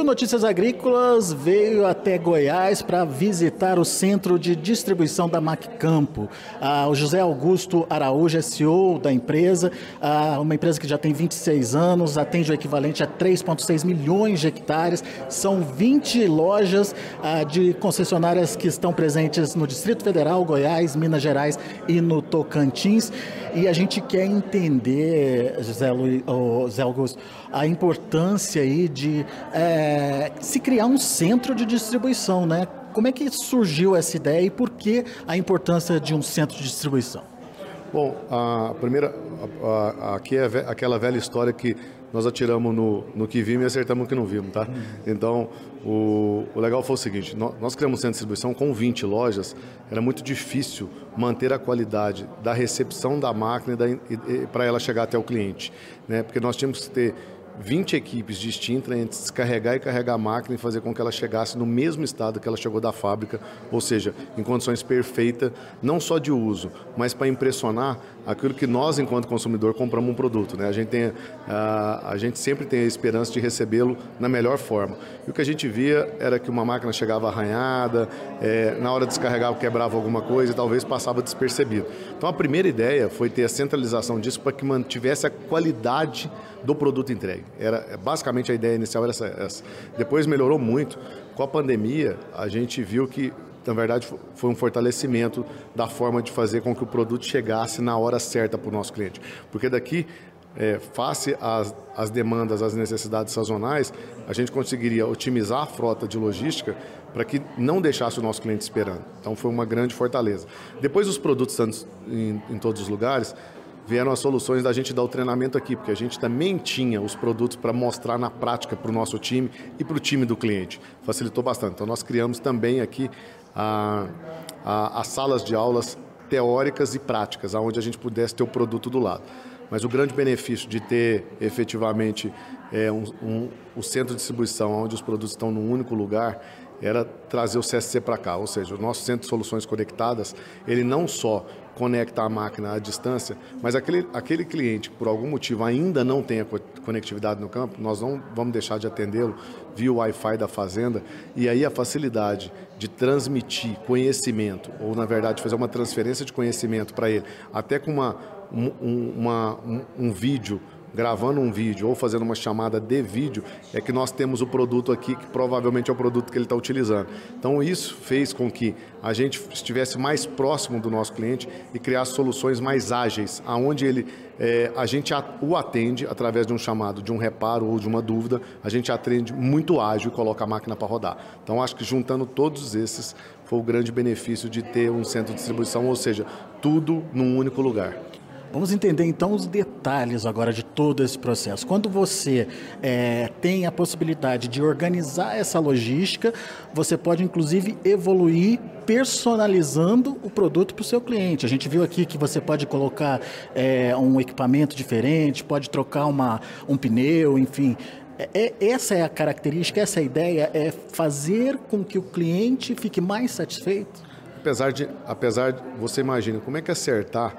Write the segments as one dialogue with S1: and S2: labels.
S1: O Notícias Agrícolas veio até Goiás para visitar o centro de distribuição da Macampo. Ah, o José Augusto Araújo é CEO da empresa, ah, uma empresa que já tem 26 anos, atende o equivalente a 3,6 milhões de hectares. São 20 lojas ah, de concessionárias que estão presentes no Distrito Federal, Goiás, Minas Gerais e no Tocantins. E a gente quer entender, José, Lu, oh, José Augusto, a importância aí de é, se criar um centro de distribuição, né? Como é que surgiu essa ideia e por que a importância de um centro de distribuição?
S2: Bom, a primeira, a, a, aqui é aquela velha história que nós atiramos no, no que vimos e acertamos no que não vimos, tá? Então, o, o legal foi o seguinte, nós, nós, criamos um centro de distribuição com 20 lojas, era muito difícil manter a qualidade da recepção da máquina para ela chegar até o cliente, né? Porque nós tínhamos que ter 20 equipes distintas entre descarregar e carregar a máquina e fazer com que ela chegasse no mesmo estado que ela chegou da fábrica, ou seja, em condições perfeitas, não só de uso, mas para impressionar aquilo que nós, enquanto consumidor, compramos um produto. Né? A, gente tem, a, a gente sempre tem a esperança de recebê-lo na melhor forma. E o que a gente via era que uma máquina chegava arranhada, é, na hora de descarregar quebrava alguma coisa e talvez passava despercebido. Então a primeira ideia foi ter a centralização disso para que mantivesse a qualidade do produto entregue. Era basicamente a ideia inicial era essa, essa. Depois melhorou muito. Com a pandemia, a gente viu que na verdade foi um fortalecimento da forma de fazer com que o produto chegasse na hora certa para o nosso cliente. Porque daqui é, face às, às, demandas, às necessidades sazonais, a gente conseguiria otimizar a frota de logística para que não deixasse o nosso cliente esperando. Então foi uma grande fortaleza. Depois os produtos em, em todos os lugares, vieram as soluções da gente dar o treinamento aqui, porque a gente também tinha os produtos para mostrar na prática para o nosso time e para o time do cliente. Facilitou bastante. Então nós criamos também aqui a, a, as salas de aulas teóricas e práticas, onde a gente pudesse ter o produto do lado. Mas o grande benefício de ter efetivamente é, um, um, o centro de distribuição, onde os produtos estão num único lugar, era trazer o CSC para cá, ou seja, o nosso centro de soluções conectadas, ele não só conecta a máquina à distância, mas aquele, aquele cliente por algum motivo ainda não tem a conectividade no campo, nós não vamos deixar de atendê-lo via Wi-Fi da fazenda e aí a facilidade de transmitir conhecimento, ou na verdade fazer uma transferência de conhecimento para ele, até com uma, um, uma, um, um vídeo gravando um vídeo ou fazendo uma chamada de vídeo, é que nós temos o produto aqui que provavelmente é o produto que ele está utilizando. Então isso fez com que a gente estivesse mais próximo do nosso cliente e criasse soluções mais ágeis, aonde ele é, a gente o atende através de um chamado, de um reparo ou de uma dúvida, a gente atende muito ágil e coloca a máquina para rodar. Então acho que juntando todos esses foi o grande benefício de ter um centro de distribuição, ou seja, tudo num único lugar.
S1: Vamos entender então os detalhes agora de todo esse processo. Quando você é, tem a possibilidade de organizar essa logística, você pode inclusive evoluir personalizando o produto para o seu cliente. A gente viu aqui que você pode colocar é, um equipamento diferente, pode trocar uma, um pneu, enfim. É, é, essa é a característica, essa é a ideia, é fazer com que o cliente fique mais satisfeito?
S2: Apesar de, apesar de você imagina como é que acertar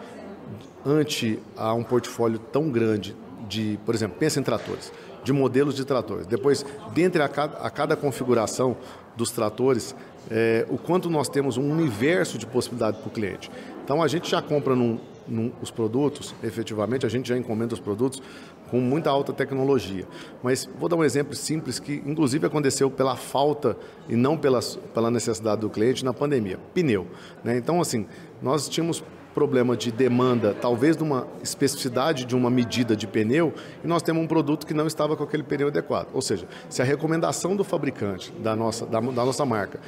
S2: ante a um portfólio tão grande de, por exemplo, pensa em tratores, de modelos de tratores. Depois, dentre a cada, a cada configuração dos tratores, é, o quanto nós temos um universo de possibilidade para o cliente. Então, a gente já compra num, num, os produtos, efetivamente, a gente já encomenda os produtos com muita alta tecnologia. Mas vou dar um exemplo simples que, inclusive, aconteceu pela falta e não pela, pela necessidade do cliente na pandemia: pneu. Né? Então, assim, nós tínhamos problema de demanda, talvez de uma especificidade de uma medida de pneu, e nós temos um produto que não estava com aquele pneu adequado. Ou seja, se a recomendação do fabricante, da nossa, da, da nossa marca,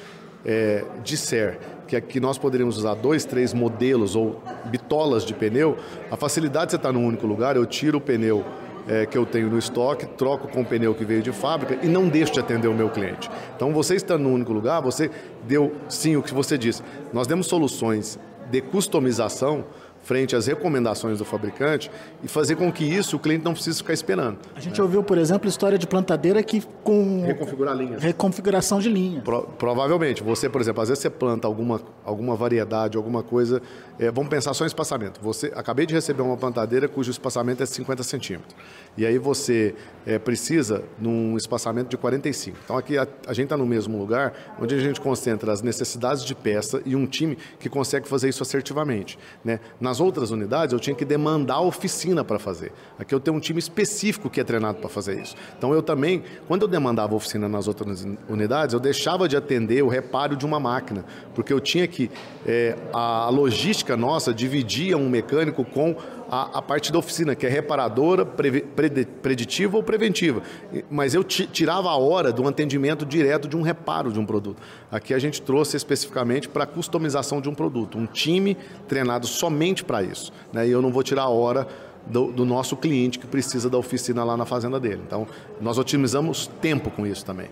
S2: é, disser que, que nós poderíamos usar dois, três modelos ou bitolas de pneu, a facilidade de você estar num único lugar, eu tiro o pneu é, que eu tenho no estoque, troco com o pneu que veio de fábrica e não deixo de atender o meu cliente. Então, você estando num único lugar, você deu sim o que você disse. Nós demos soluções de customização frente às recomendações do fabricante e fazer com que isso o cliente não precise ficar esperando.
S1: A gente né? ouviu, por exemplo, história de plantadeira que com
S2: reconfigurar linhas.
S1: Reconfiguração de linha.
S2: Pro, provavelmente, você, por exemplo, às vezes você planta alguma, alguma variedade, alguma coisa, é, vamos pensar só em espaçamento. Você acabei de receber uma plantadeira cujo espaçamento é 50 centímetros. E aí você é, precisa num espaçamento de 45. Então aqui a, a gente está no mesmo lugar onde a gente concentra as necessidades de peça e um time que consegue fazer isso assertivamente. Né? Nas outras unidades eu tinha que demandar oficina para fazer. Aqui eu tenho um time específico que é treinado para fazer isso. Então eu também, quando eu demandava oficina nas outras unidades, eu deixava de atender o reparo de uma máquina, porque eu tinha que é, a logística nossa dividia um mecânico com a, a, parte da oficina, que é reparadora, pre, preditiva ou preventiva. Mas eu tirava a hora do atendimento direto de um reparo de um produto. Aqui a gente trouxe especificamente para a customização de um produto, um time treinado somente para isso. Né? E eu não vou tirar a hora do, do, nosso cliente que precisa da oficina lá na fazenda dele. Então, nós otimizamos tempo com isso também.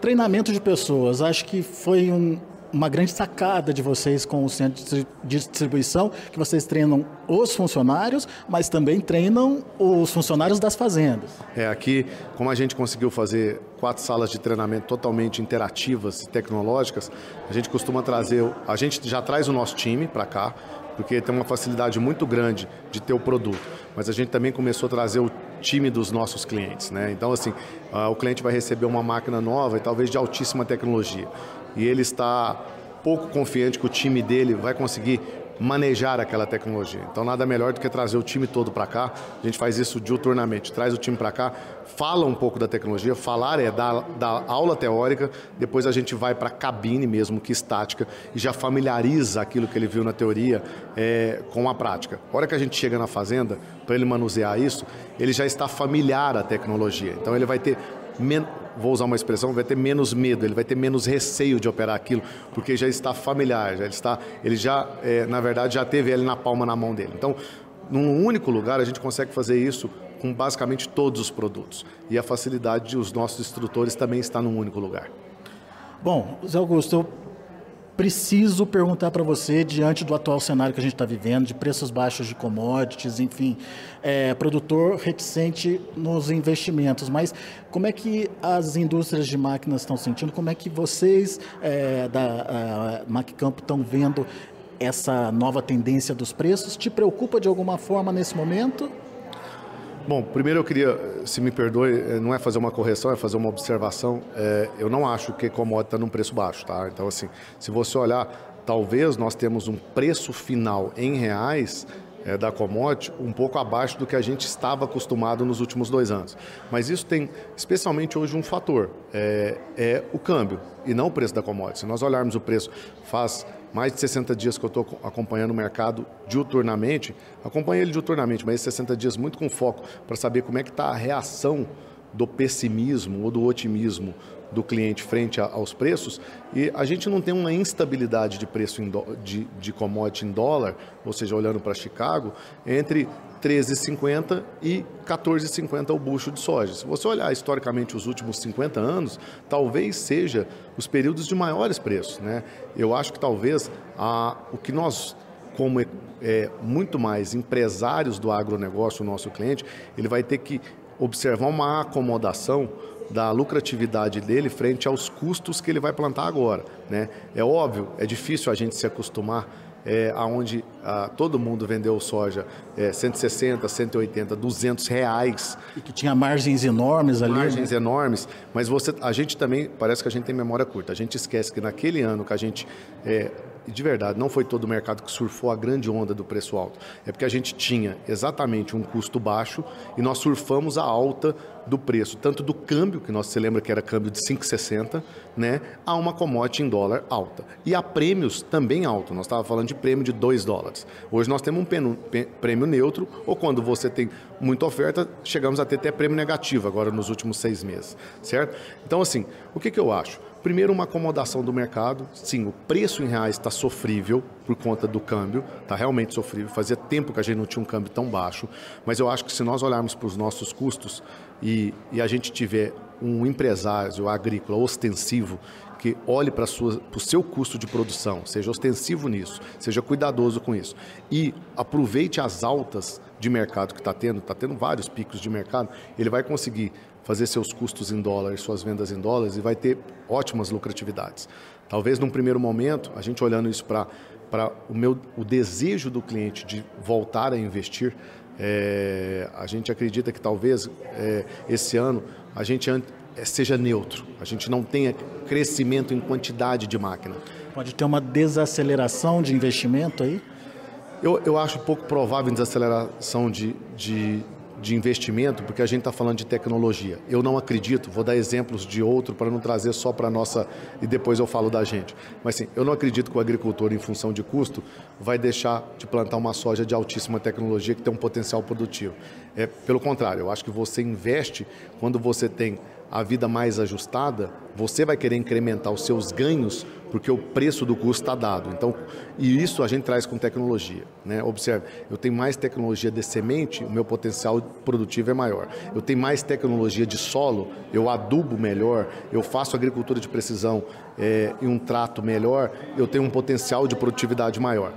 S1: Treinamento de pessoas, acho que foi um, uma grande sacada de vocês com o centro de distribuição, que vocês treinam os funcionários, mas também treinam os funcionários das fazendas.
S2: É, aqui, como a gente conseguiu fazer quatro salas de treinamento totalmente interativas e tecnológicas, a gente costuma trazer, a gente já traz o nosso time para cá, porque tem uma facilidade muito grande de ter o produto. Mas a gente também começou a trazer o time dos nossos clientes, né? Então, assim, uh, o cliente vai receber uma máquina nova e talvez de altíssima tecnologia e ele está pouco confiante que o time dele vai conseguir manejar aquela tecnologia. Então nada melhor do que trazer o time todo para cá. A gente faz isso diuturnamente, traz o time para cá, fala um pouco da tecnologia, falar é dar, dar aula teórica, depois a gente vai para a cabine mesmo, que estática, e já familiariza aquilo que ele viu na teoria é, com a prática. A hora que a gente chega na fazenda, para ele manusear isso, ele já está familiar à tecnologia. Então ele vai ter vou usar uma expressão, vai ter menos medo, ele vai ter menos receio de operar aquilo, porque já está familiar, já está, ele já, é, na verdade, já teve ele na palma na mão dele. Então, num único lugar, a gente consegue fazer isso com basicamente todos os produtos. E a facilidade de os nossos instrutores também está num único lugar.
S1: Bom, Zé Augusto, preciso perguntar para você, diante do atual cenário que a gente está vivendo, de preços baixos de commodities, enfim, é, produtor reticente nos investimentos, mas como é que as indústrias de máquinas estão sentindo? Como é que vocês é, da MacCampo estão vendo essa nova tendência dos preços? Te preocupa de alguma forma nesse momento?
S2: Bom, primeiro eu queria, se me perdoe, eh, não é fazer uma correção, é fazer uma observação. É, eu não acho que commodity está num preço baixo, tá? Então, assim, se você olhar, talvez nós temos um preço final em reais é, da commodity um pouco abaixo do que a gente estava acostumado nos últimos dois anos. Mas isso tem, especialmente hoje, um fator, é, é o câmbio e não o preço da commodity. Se nós olharmos o preço faz mais de 60 dias que eu estou acompanhando o mercado diuturnamente, acompanho ele diuturnamente, mas 60 dias muito com foco para saber como é que está a reação do pessimismo ou do otimismo do cliente frente a, aos preços e a gente não tem uma instabilidade de preço do, de, de commodity em dólar, ou seja, olhando para Chicago, entre 13,50 e 14,50 o bucho de soja. Se você olhar historicamente os últimos 50 anos, talvez seja os períodos de maiores preços. Né? Eu acho que talvez a, o que nós como é, muito mais empresários do agronegócio, o nosso cliente, ele vai ter que observar uma acomodação da lucratividade dele frente aos custos que ele vai plantar agora. Né? É óbvio, é difícil a gente se acostumar é, onde ah, todo mundo vendeu soja é, 160, 180, 200 reais.
S1: E que tinha margens enormes ali.
S2: Margens né? enormes, mas você, a gente também, parece que a gente tem memória curta. A gente esquece que naquele ano que a gente é, de verdade, não foi todo o mercado que surfou a grande onda do preço alto. É porque a gente tinha exatamente um custo baixo e nós surfamos a alta do preço, tanto do câmbio, que nós se lembra que era câmbio de 5,60, né, a uma commodity em dólar alta. E a prêmios também alto. Nós estávamos falando de prêmio de 2 dólares. Hoje nós temos um prêmio neutro, ou quando você tem muita oferta, chegamos a ter até prêmio negativo agora nos últimos seis meses, certo? Então, assim, o que, que eu acho? Primeiro, uma acomodação do mercado. Sim, o preço em reais está sofrível por conta do câmbio, está realmente sofrível. Fazia tempo que a gente não tinha um câmbio tão baixo, mas eu acho que se nós olharmos para os nossos custos e, e a gente tiver um empresário agrícola ostensivo que olhe para o seu custo de produção, seja ostensivo nisso, seja cuidadoso com isso e aproveite as altas de mercado que está tendo, está tendo vários picos de mercado, ele vai conseguir fazer seus custos em dólares, suas vendas em dólares e vai ter ótimas lucratividades. Talvez num primeiro momento, a gente olhando isso para para o meu o desejo do cliente de voltar a investir, é, a gente acredita que talvez é, esse ano a gente é, seja neutro, a gente não tenha crescimento em quantidade de máquina.
S1: Pode ter uma desaceleração de investimento aí?
S2: Eu, eu acho pouco provável desaceleração de, de, de investimento, porque a gente está falando de tecnologia. Eu não acredito, vou dar exemplos de outro para não trazer só para a nossa e depois eu falo da gente. Mas sim, eu não acredito que o agricultor, em função de custo, vai deixar de plantar uma soja de altíssima tecnologia que tem um potencial produtivo. É, pelo contrário, eu acho que você investe quando você tem a vida mais ajustada, você vai querer incrementar os seus ganhos porque o preço do custo está dado. Então, e isso a gente traz com tecnologia. Né? Observe, eu tenho mais tecnologia de semente, o meu potencial produtivo é maior. Eu tenho mais tecnologia de solo, eu adubo melhor, eu faço agricultura de precisão é, e um trato melhor, eu tenho um potencial de produtividade maior.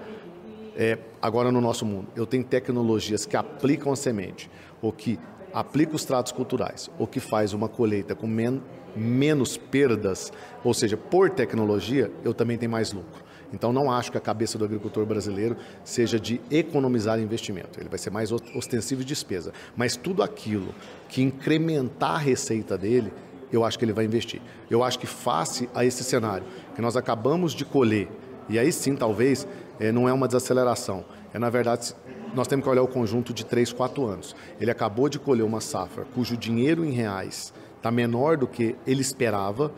S2: É, agora no nosso mundo, eu tenho tecnologias que aplicam a semente, ou que aplica os tratos culturais, o que faz uma colheita com men menos perdas, ou seja, por tecnologia, eu também tenho mais lucro. Então não acho que a cabeça do agricultor brasileiro seja de economizar investimento. Ele vai ser mais ostensivo de despesa. Mas tudo aquilo que incrementar a receita dele, eu acho que ele vai investir. Eu acho que face a esse cenário que nós acabamos de colher, e aí sim talvez é, não é uma desaceleração, é na verdade nós temos que olhar o conjunto de 3, 4 anos. Ele acabou de colher uma safra cujo dinheiro em reais está menor do que ele esperava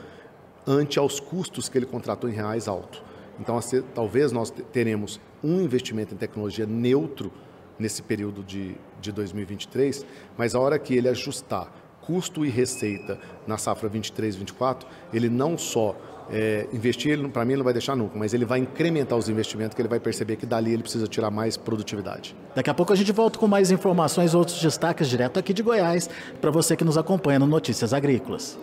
S2: ante aos custos que ele contratou em reais alto. Então, talvez nós teremos um investimento em tecnologia neutro nesse período de, de 2023, mas a hora que ele ajustar custo e receita na safra 23, 24, ele não só é, investir, para mim, ele não vai deixar nunca, mas ele vai incrementar os investimentos, que ele vai perceber que dali ele precisa tirar mais produtividade.
S1: Daqui a pouco a gente volta com mais informações, outros destaques direto aqui de Goiás, para você que nos acompanha no Notícias Agrícolas.